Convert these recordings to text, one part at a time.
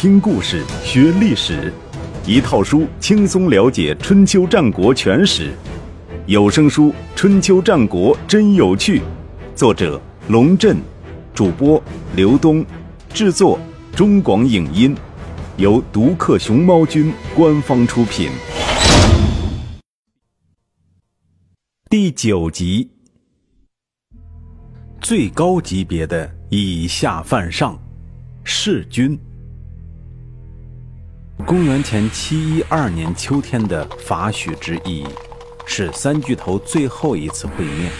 听故事学历史，一套书轻松了解春秋战国全史。有声书《春秋战国真有趣》，作者龙震，主播刘东，制作中广影音，由独克熊猫君官方出品。第九集，最高级别的以下犯上。弑君。公元前七一二年秋天的法许之役，是三巨头最后一次会面。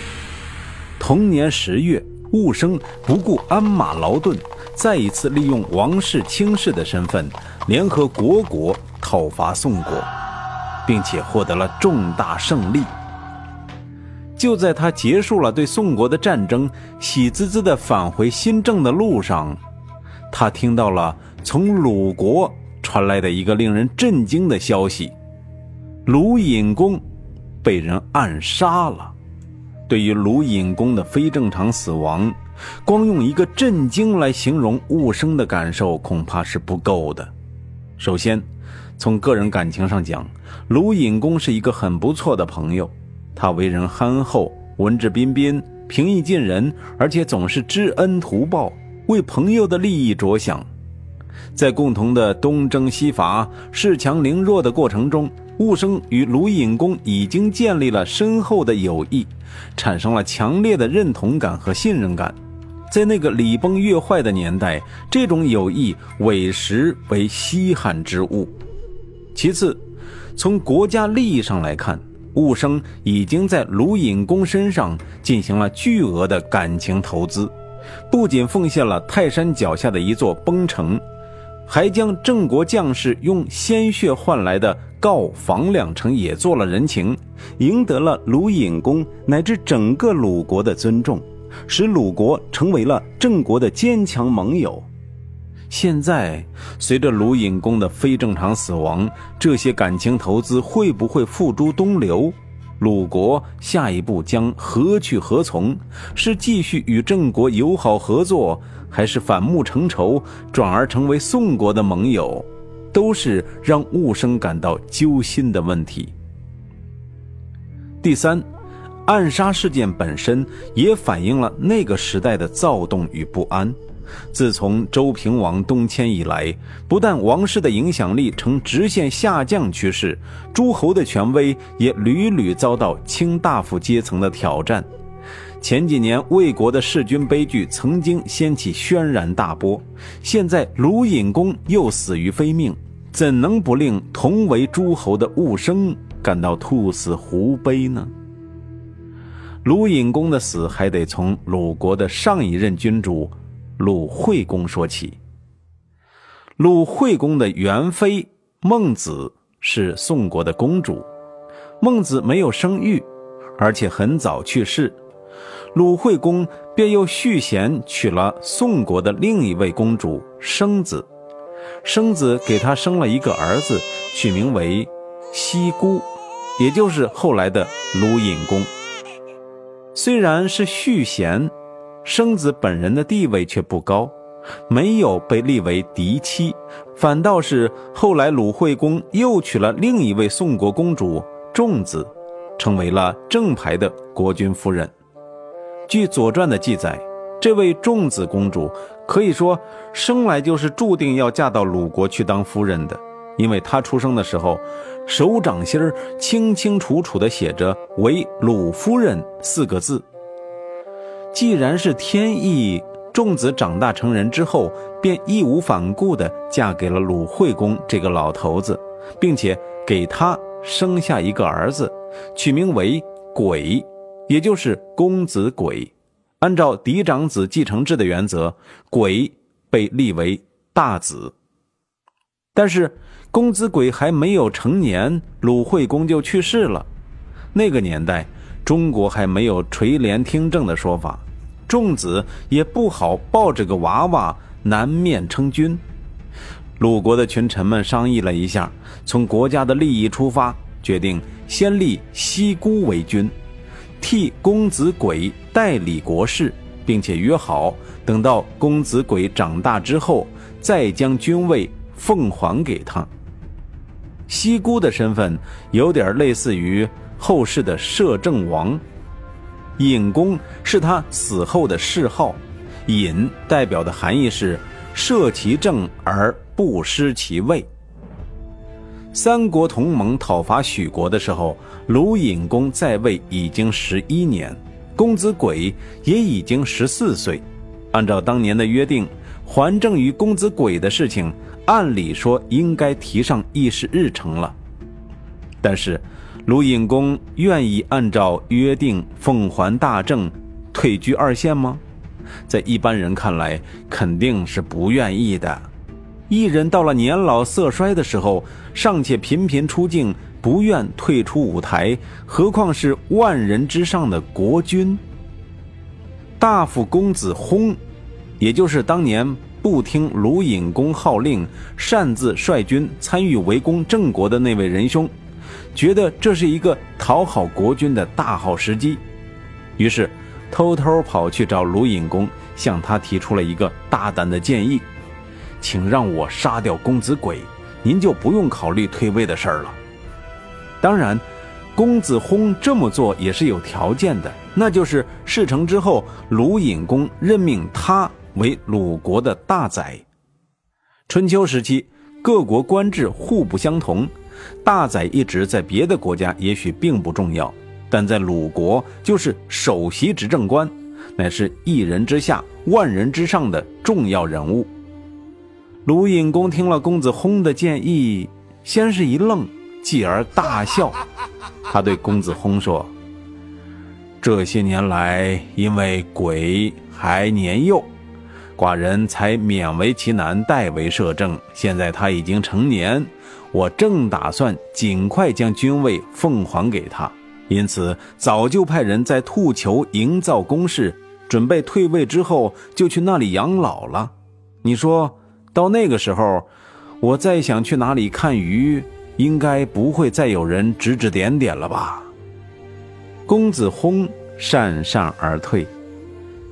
同年十月，寤生不顾鞍马劳顿，再一次利用王室卿士的身份，联合国国讨伐宋国，并且获得了重大胜利。就在他结束了对宋国的战争，喜滋滋的返回新郑的路上。他听到了从鲁国传来的一个令人震惊的消息：卢隐公被人暗杀了。对于卢隐公的非正常死亡，光用一个“震惊”来形容寤生的感受恐怕是不够的。首先，从个人感情上讲，卢隐公是一个很不错的朋友。他为人憨厚、文质彬彬、平易近人，而且总是知恩图报。为朋友的利益着想，在共同的东征西伐、恃强凌弱的过程中，寤生与卢隐公已经建立了深厚的友谊，产生了强烈的认同感和信任感。在那个礼崩乐坏的年代，这种友谊委实为稀罕之物。其次，从国家利益上来看，寤生已经在卢隐公身上进行了巨额的感情投资。不仅奉献了泰山脚下的一座崩城，还将郑国将士用鲜血换来的告房两城也做了人情，赢得了鲁隐公乃至整个鲁国的尊重，使鲁国成为了郑国的坚强盟友。现在，随着鲁隐公的非正常死亡，这些感情投资会不会付诸东流？鲁国下一步将何去何从？是继续与郑国友好合作，还是反目成仇，转而成为宋国的盟友？都是让物生感到揪心的问题。第三，暗杀事件本身也反映了那个时代的躁动与不安。自从周平王东迁以来，不但王室的影响力呈直线下降趋势，诸侯的权威也屡屡遭到卿大夫阶层的挑战。前几年魏国的弑君悲剧曾经掀起轩然大波，现在鲁隐公又死于非命，怎能不令同为诸侯的寤生感到兔死狐悲呢？鲁隐公的死还得从鲁国的上一任君主。鲁惠公说起，鲁惠公的元妃孟子是宋国的公主，孟子没有生育，而且很早去世，鲁惠公便又续弦娶了宋国的另一位公主生子，生子给他生了一个儿子，取名为西姑，也就是后来的鲁隐公。虽然是续弦。生子本人的地位却不高，没有被立为嫡妻，反倒是后来鲁惠公又娶了另一位宋国公主仲子，成为了正牌的国君夫人。据《左传》的记载，这位仲子公主可以说生来就是注定要嫁到鲁国去当夫人的，因为她出生的时候，手掌心儿清清楚楚地写着“为鲁夫人”四个字。既然是天意，仲子长大成人之后，便义无反顾地嫁给了鲁惠公这个老头子，并且给他生下一个儿子，取名为轨，也就是公子轨。按照嫡长子继承制的原则，轨被立为大子。但是公子轨还没有成年，鲁惠公就去世了。那个年代。中国还没有垂帘听政的说法，仲子也不好抱着个娃娃南面称君。鲁国的群臣们商议了一下，从国家的利益出发，决定先立西姑为君，替公子轨代理国事，并且约好等到公子轨长大之后，再将君位奉还给他。西姑的身份有点类似于后世的摄政王，隐公是他死后的谥号，隐代表的含义是摄其政而不失其位。三国同盟讨伐许国的时候，鲁隐公在位已经十一年，公子轨也已经十四岁。按照当年的约定，还政于公子轨的事情，按理说应该提上议事日程了。但是，鲁隐公愿意按照约定奉还大政，退居二线吗？在一般人看来，肯定是不愿意的。一人到了年老色衰的时候，尚且频频出镜，不愿退出舞台，何况是万人之上的国君？大夫公子薨，也就是当年不听鲁隐公号令，擅自率军参与围攻郑国的那位仁兄，觉得这是一个讨好国君的大好时机，于是偷偷跑去找鲁隐公，向他提出了一个大胆的建议。请让我杀掉公子轨，您就不用考虑退位的事儿了。当然，公子薨这么做也是有条件的，那就是事成之后，鲁隐公任命他为鲁国的大宰。春秋时期，各国官制互不相同，大宰一职在别的国家也许并不重要，但在鲁国就是首席执政官，乃是一人之下、万人之上的重要人物。鲁隐公听了公子薨的建议，先是一愣，继而大笑。他对公子薨说：“这些年来，因为鬼还年幼，寡人才勉为其难代为摄政。现在他已经成年，我正打算尽快将君位奉还给他，因此早就派人在兔裘营造宫室，准备退位之后就去那里养老了。你说？”到那个时候，我再想去哪里看鱼，应该不会再有人指指点点了吧？公子轰讪讪而退，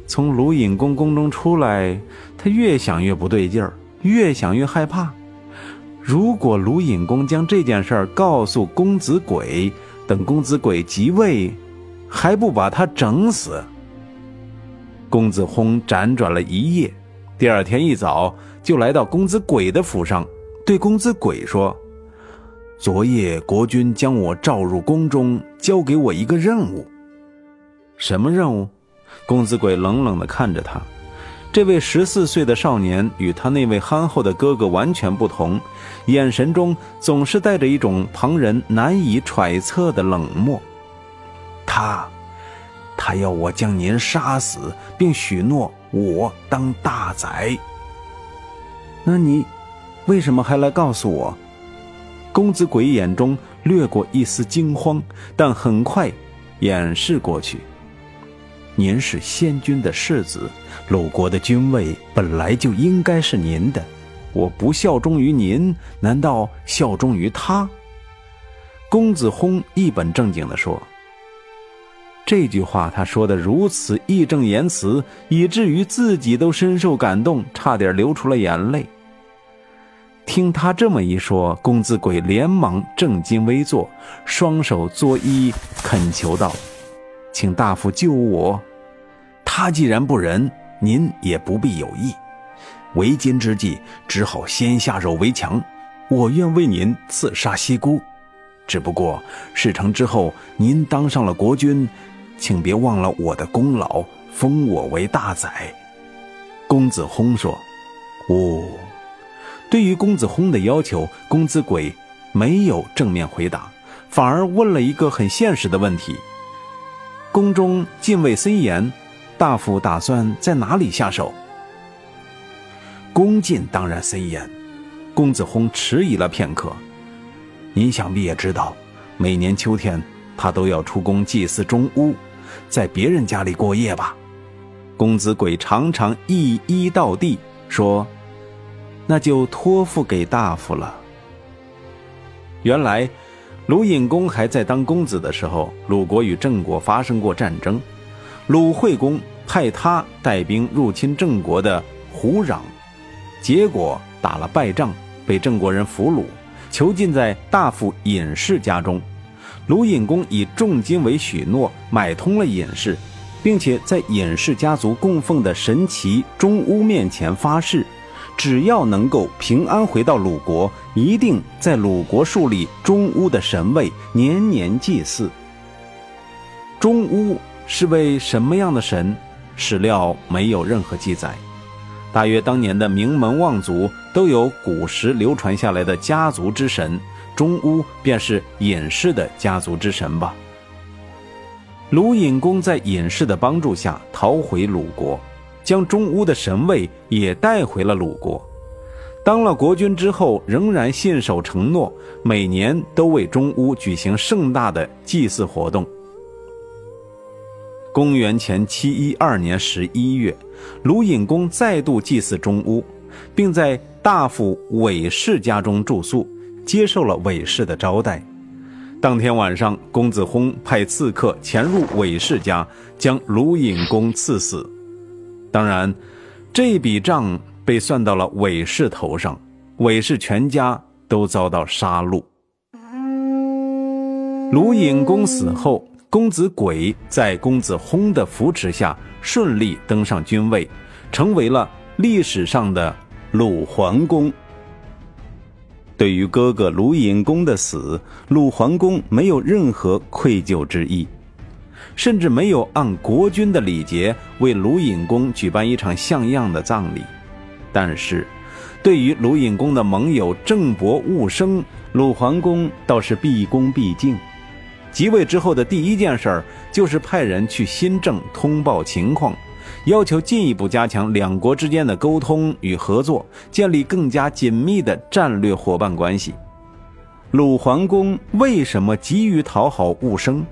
从鲁隐公宫中出来，他越想越不对劲儿，越想越害怕。如果鲁隐公将这件事儿告诉公子轨，等公子轨即位，还不把他整死？公子轰辗转了一夜。第二天一早，就来到公子轨的府上，对公子轨说：“昨夜国君将我召入宫中，交给我一个任务。什么任务？”公子轨冷冷地看着他。这位十四岁的少年与他那位憨厚的哥哥完全不同，眼神中总是带着一种旁人难以揣测的冷漠。他，他要我将您杀死，并许诺。我当大宰，那你为什么还来告诉我？公子鬼眼中掠过一丝惊慌，但很快掩饰过去。您是先君的世子，鲁国的君位本来就应该是您的。我不效忠于您，难道效忠于他？公子薨一本正经地说。这句话他说的如此义正言辞，以至于自己都深受感动，差点流出了眼泪。听他这么一说，公子鬼连忙正襟危坐，双手作揖，恳求道：“请大夫救我！他既然不仁，您也不必有意。为今之计，只好先下手为强。我愿为您刺杀西姑，只不过事成之后，您当上了国君。”请别忘了我的功劳，封我为大宰。”公子薨说。“哦。”对于公子薨的要求，公子轨没有正面回答，反而问了一个很现实的问题：“宫中禁卫森严，大夫打算在哪里下手？”宫禁当然森严。公子薨迟疑了片刻：“您想必也知道，每年秋天他都要出宫祭祀中巫。”在别人家里过夜吧，公子鬼常常一一到地说：“那就托付给大夫了。”原来，鲁隐公还在当公子的时候，鲁国与郑国发生过战争，鲁惠公派他带兵入侵郑国的胡壤，结果打了败仗，被郑国人俘虏，囚禁在大夫尹氏家中。鲁隐公以重金为许诺，买通了尹氏，并且在尹氏家族供奉的神奇中巫面前发誓，只要能够平安回到鲁国，一定在鲁国树立中巫的神位，年年祭祀。中巫是位什么样的神？史料没有任何记载。大约当年的名门望族都有古时流传下来的家族之神。中巫便是隐士的家族之神吧。鲁隐公在隐士的帮助下逃回鲁国，将中巫的神位也带回了鲁国。当了国君之后，仍然信守承诺，每年都为中巫举行盛大的祭祀活动。公元前七一二年十一月，鲁隐公再度祭祀中巫，并在大夫韦氏家中住宿。接受了韦氏的招待，当天晚上，公子薨派刺客潜入韦氏家，将鲁隐公刺死。当然，这笔账被算到了韦氏头上，韦氏全家都遭到杀戮。鲁隐公死后，公子轨在公子轰的扶持下，顺利登上君位，成为了历史上的鲁桓公。对于哥哥鲁隐公的死，鲁桓公没有任何愧疚之意，甚至没有按国君的礼节为鲁隐公举办一场像样的葬礼。但是，对于鲁隐公的盟友郑伯戊生，鲁桓公倒是毕恭毕敬。即位之后的第一件事儿，就是派人去新郑通报情况。要求进一步加强两国之间的沟通与合作，建立更加紧密的战略伙伴关系。鲁桓公为什么急于讨好戊生？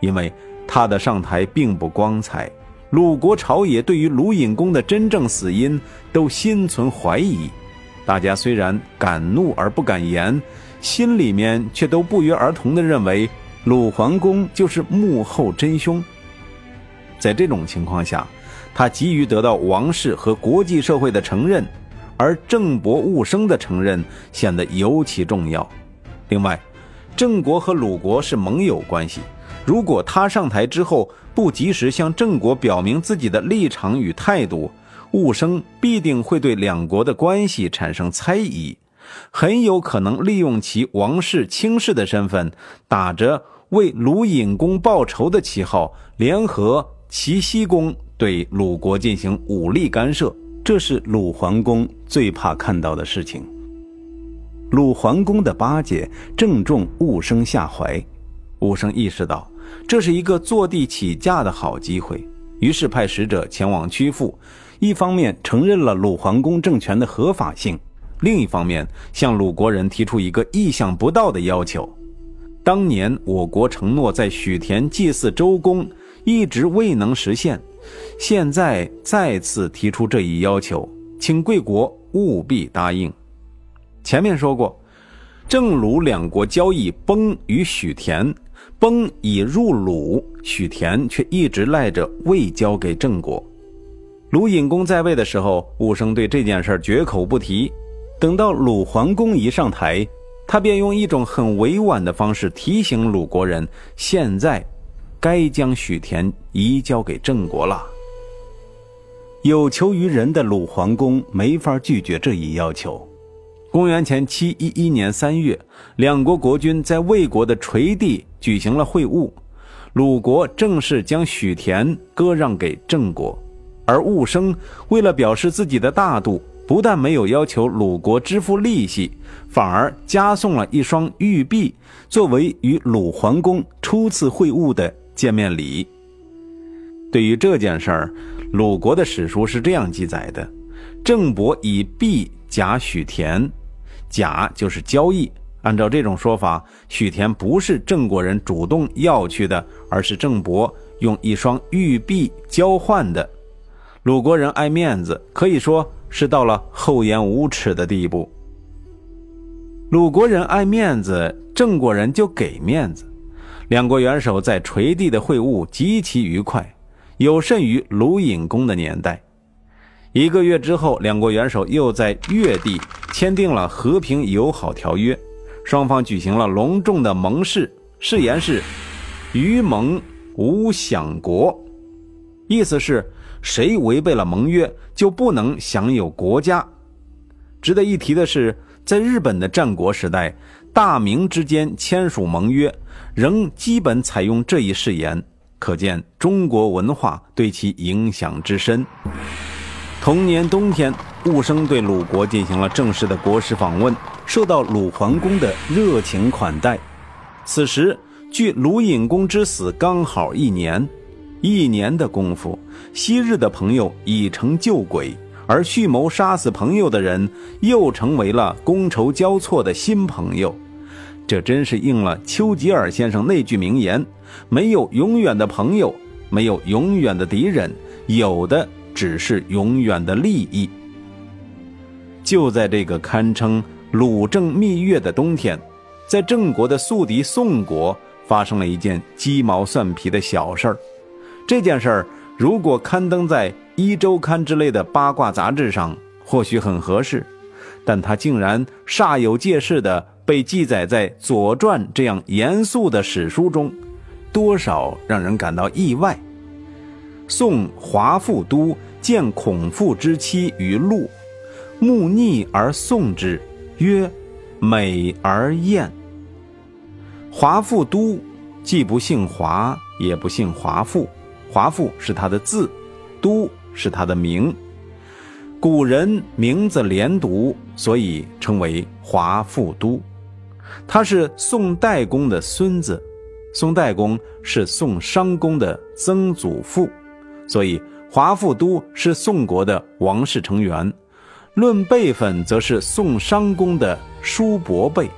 因为他的上台并不光彩。鲁国朝野对于鲁隐公的真正死因都心存怀疑，大家虽然敢怒而不敢言，心里面却都不约而同地认为鲁桓公就是幕后真凶。在这种情况下，他急于得到王室和国际社会的承认，而郑伯戊生的承认显得尤其重要。另外，郑国和鲁国是盟友关系，如果他上台之后不及时向郑国表明自己的立场与态度，戊生必定会对两国的关系产生猜疑，很有可能利用其王室卿士的身份，打着为鲁隐公报仇的旗号，联合齐僖公。对鲁国进行武力干涉，这是鲁桓公最怕看到的事情。鲁桓公的巴结正中戊生下怀，戊生意识到这是一个坐地起价的好机会，于是派使者前往曲阜，一方面承认了鲁桓公政权的合法性，另一方面向鲁国人提出一个意想不到的要求：当年我国承诺在许田祭祀周公，一直未能实现。现在再次提出这一要求，请贵国务必答应。前面说过，郑鲁两国交易崩于许田，崩已入鲁，许田却一直赖着未交给郑国。鲁隐公在位的时候，武生对这件事绝口不提。等到鲁桓公一上台，他便用一种很委婉的方式提醒鲁国人：现在。该将许田移交给郑国了。有求于人的鲁桓公没法拒绝这一要求。公元前七一一年三月，两国国君在魏国的垂地举行了会晤，鲁国正式将许田割让给郑国，而戊生为了表示自己的大度，不但没有要求鲁国支付利息，反而加送了一双玉璧，作为与鲁桓公初次会晤的。见面礼。对于这件事儿，鲁国的史书是这样记载的：郑伯以币假许田，假就是交易。按照这种说法，许田不是郑国人主动要去的，而是郑伯用一双玉璧交换的。鲁国人爱面子，可以说是到了厚颜无耻的地步。鲁国人爱面子，郑国人就给面子。两国元首在垂地的会晤极其愉快，有甚于鲁隐公的年代。一个月之后，两国元首又在越地签订了和平友好条约，双方举行了隆重的盟誓，誓言是“与盟无享国”，意思是谁违背了盟约就不能享有国家。值得一提的是，在日本的战国时代，大明之间签署盟约，仍基本采用这一誓言，可见中国文化对其影响之深。同年冬天，雾生对鲁国进行了正式的国事访问，受到鲁桓公的热情款待。此时，距鲁隐公之死刚好一年，一年的功夫，昔日的朋友已成旧鬼。而蓄谋杀死朋友的人，又成为了觥筹交错的新朋友，这真是应了丘吉尔先生那句名言：“没有永远的朋友，没有永远的敌人，有的只是永远的利益。”就在这个堪称鲁郑蜜月的冬天，在郑国的宿敌宋国发生了一件鸡毛蒜皮的小事儿。这件事儿如果刊登在……一周刊之类的八卦杂志上或许很合适，但它竟然煞有介事地被记载在《左传》这样严肃的史书中，多少让人感到意外。宋华富都见孔父之妻于路，慕逆而送之，曰：“美而艳。”华富都既不姓华，也不姓华富，华富是他的字，都。是他的名，古人名字连读，所以称为华富都。他是宋代公的孙子，宋代公是宋商公的曾祖父，所以华富都是宋国的王室成员。论辈分，则是宋商公的叔伯辈。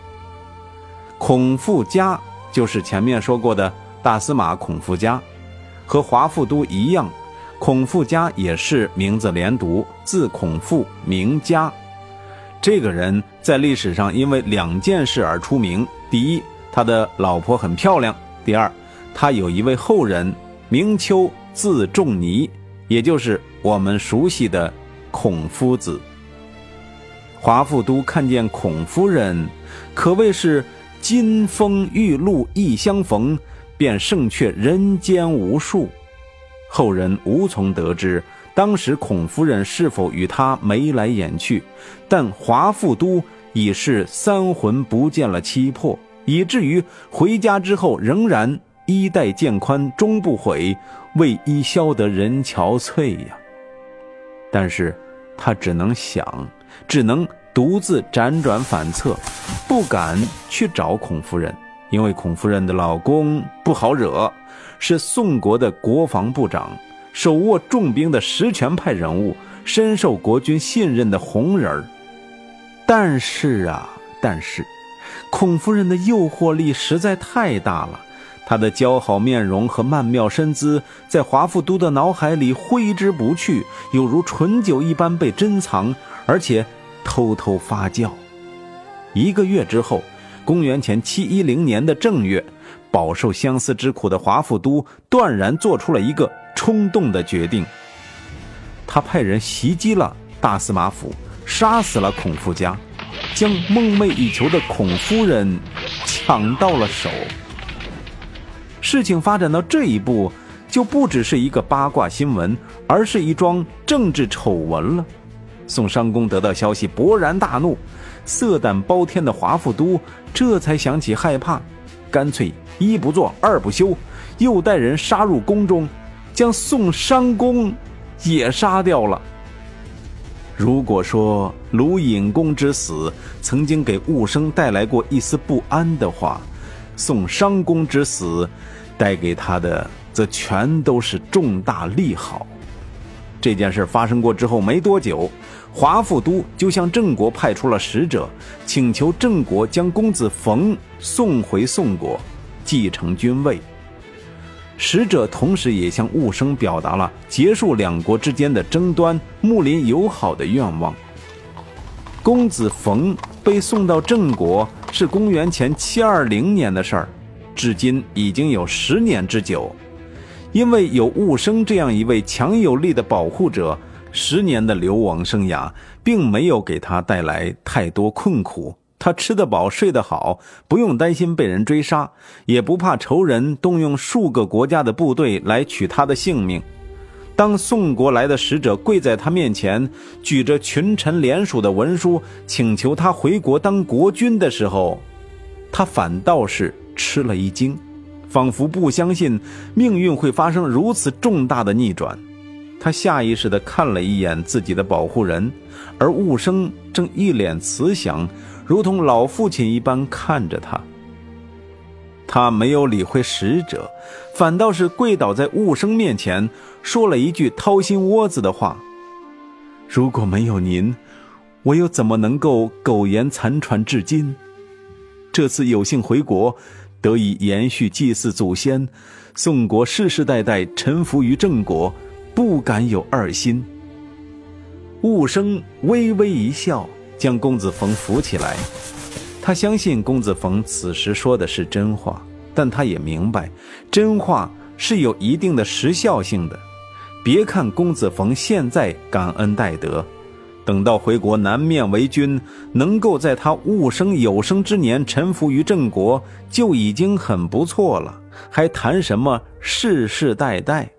孔富家就是前面说过的大司马孔富家，和华富都一样。孔富家也是名字连读，字孔富，名家。这个人在历史上因为两件事而出名：第一，他的老婆很漂亮；第二，他有一位后人，名丘，字仲尼，也就是我们熟悉的孔夫子。华富都看见孔夫人，可谓是金风玉露一相逢，便胜却人间无数。后人无从得知当时孔夫人是否与他眉来眼去，但华富都已是三魂不见了七魄，以至于回家之后仍然衣带渐宽终不悔，为伊消得人憔悴呀。但是，他只能想，只能独自辗转反侧，不敢去找孔夫人，因为孔夫人的老公不好惹。是宋国的国防部长，手握重兵的实权派人物，深受国君信任的红人儿。但是啊，但是，孔夫人的诱惑力实在太大了。她的姣好面容和曼妙身姿，在华富都的脑海里挥之不去，有如醇酒一般被珍藏，而且偷偷发酵。一个月之后，公元前七一零年的正月。饱受相思之苦的华富都断然做出了一个冲动的决定，他派人袭击了大司马府，杀死了孔富家，将梦寐以求的孔夫人抢到了手。事情发展到这一步，就不只是一个八卦新闻，而是一桩政治丑闻了。宋商公得到消息，勃然大怒，色胆包天的华富都这才想起害怕。干脆一不做二不休，又带人杀入宫中，将宋商公也杀掉了。如果说鲁隐公之死曾经给雾生带来过一丝不安的话，宋商公之死带给他的则全都是重大利好。这件事发生过之后没多久。华富都就向郑国派出了使者，请求郑国将公子冯送回宋国，继承君位。使者同时也向雾生表达了结束两国之间的争端、睦邻友好的愿望。公子冯被送到郑国是公元前七二零年的事儿，至今已经有十年之久。因为有雾生这样一位强有力的保护者。十年的流亡生涯并没有给他带来太多困苦。他吃得饱，睡得好，不用担心被人追杀，也不怕仇人动用数个国家的部队来取他的性命。当宋国来的使者跪在他面前，举着群臣联署的文书，请求他回国当国君的时候，他反倒是吃了一惊，仿佛不相信命运会发生如此重大的逆转。他下意识地看了一眼自己的保护人，而雾生正一脸慈祥。如同老父亲一般看着他，他没有理会使者，反倒是跪倒在雾生面前，说了一句掏心窝子的话：“如果没有您，我又怎么能够苟延残喘至今？这次有幸回国，得以延续祭祀祖先，宋国世世代代臣服于郑国，不敢有二心。”雾生微微一笑。将公子冯扶起来，他相信公子冯此时说的是真话，但他也明白，真话是有一定的时效性的。别看公子冯现在感恩戴德，等到回国南面为君，能够在他物生有生之年臣服于郑国，就已经很不错了，还谈什么世世代代？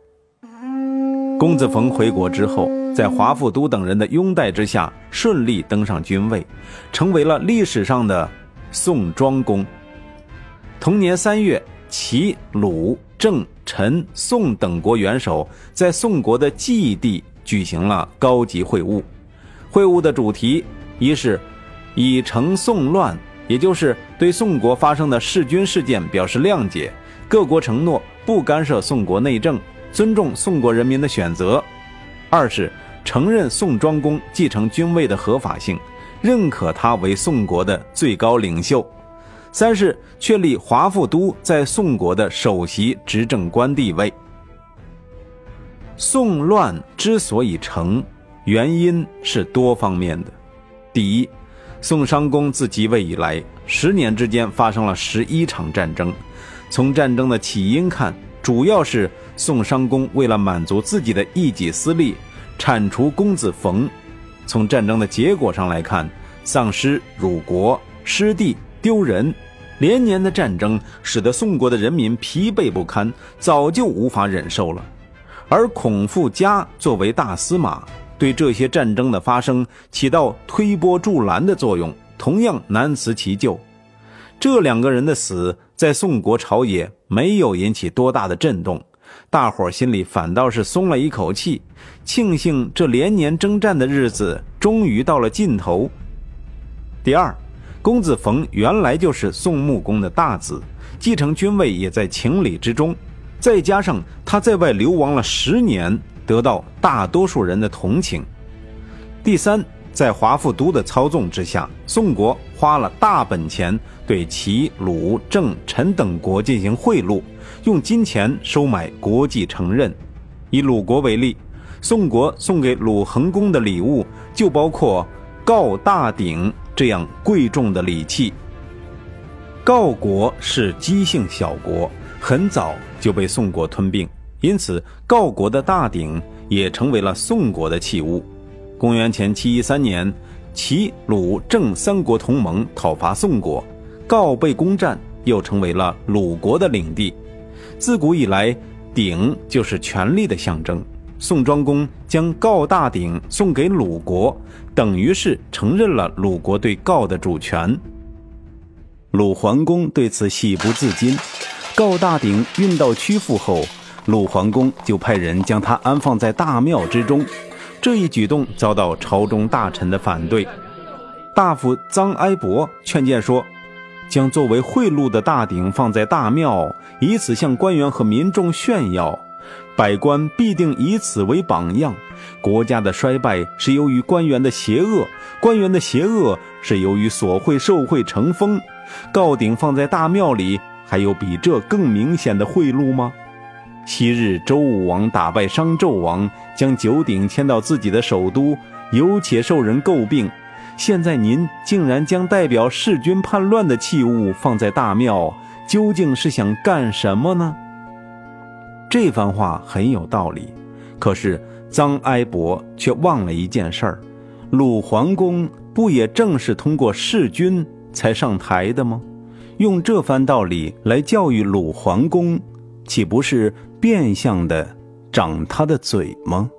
公子冯回国之后。在华富都等人的拥戴之下，顺利登上君位，成为了历史上的宋庄公。同年三月，齐、鲁、郑、陈、宋等国元首在宋国的冀地举行了高级会晤。会晤的主题一是以成宋乱，也就是对宋国发生的弑君事件表示谅解，各国承诺不干涉宋国内政，尊重宋国人民的选择；二是。承认宋庄公继承君位的合法性，认可他为宋国的最高领袖。三是确立华富都在宋国的首席执政官地位。宋乱之所以成，原因是多方面的。第一，宋商公自即位以来，十年之间发生了十一场战争。从战争的起因看，主要是宋商公为了满足自己的一己私利。铲除公子冯，从战争的结果上来看，丧失辱国、失地、丢人，连年的战争使得宋国的人民疲惫不堪，早就无法忍受了。而孔富嘉作为大司马，对这些战争的发生起到推波助澜的作用，同样难辞其咎。这两个人的死，在宋国朝野没有引起多大的震动。大伙心里反倒是松了一口气，庆幸这连年征战的日子终于到了尽头。第二，公子冯原来就是宋穆公的大子，继承君位也在情理之中。再加上他在外流亡了十年，得到大多数人的同情。第三，在华富都的操纵之下，宋国花了大本钱对齐、鲁、郑、陈等国进行贿赂。用金钱收买国际承认，以鲁国为例，宋国送给鲁桓公的礼物就包括郜大鼎这样贵重的礼器。郜国是姬姓小国，很早就被宋国吞并，因此郜国的大鼎也成为了宋国的器物。公元前七一三年，齐、鲁、郑三国同盟讨伐宋国，郜被攻占，又成为了鲁国的领地。自古以来，鼎就是权力的象征。宋庄公将郜大鼎送给鲁国，等于是承认了鲁国对郜的主权。鲁桓公对此喜不自禁。郜大鼎运到曲阜后，鲁桓公就派人将它安放在大庙之中。这一举动遭到朝中大臣的反对。大夫臧哀伯劝谏说。将作为贿赂的大鼎放在大庙，以此向官员和民众炫耀，百官必定以此为榜样。国家的衰败是由于官员的邪恶，官员的邪恶是由于索贿受贿成风。告鼎放在大庙里，还有比这更明显的贿赂吗？昔日周武王打败商纣王，将九鼎迁到自己的首都，有且受人诟病。现在您竟然将代表弑君叛乱的器物放在大庙，究竟是想干什么呢？这番话很有道理，可是臧哀伯却忘了一件事儿：鲁桓公不也正是通过弑君才上台的吗？用这番道理来教育鲁桓公，岂不是变相的长他的嘴吗？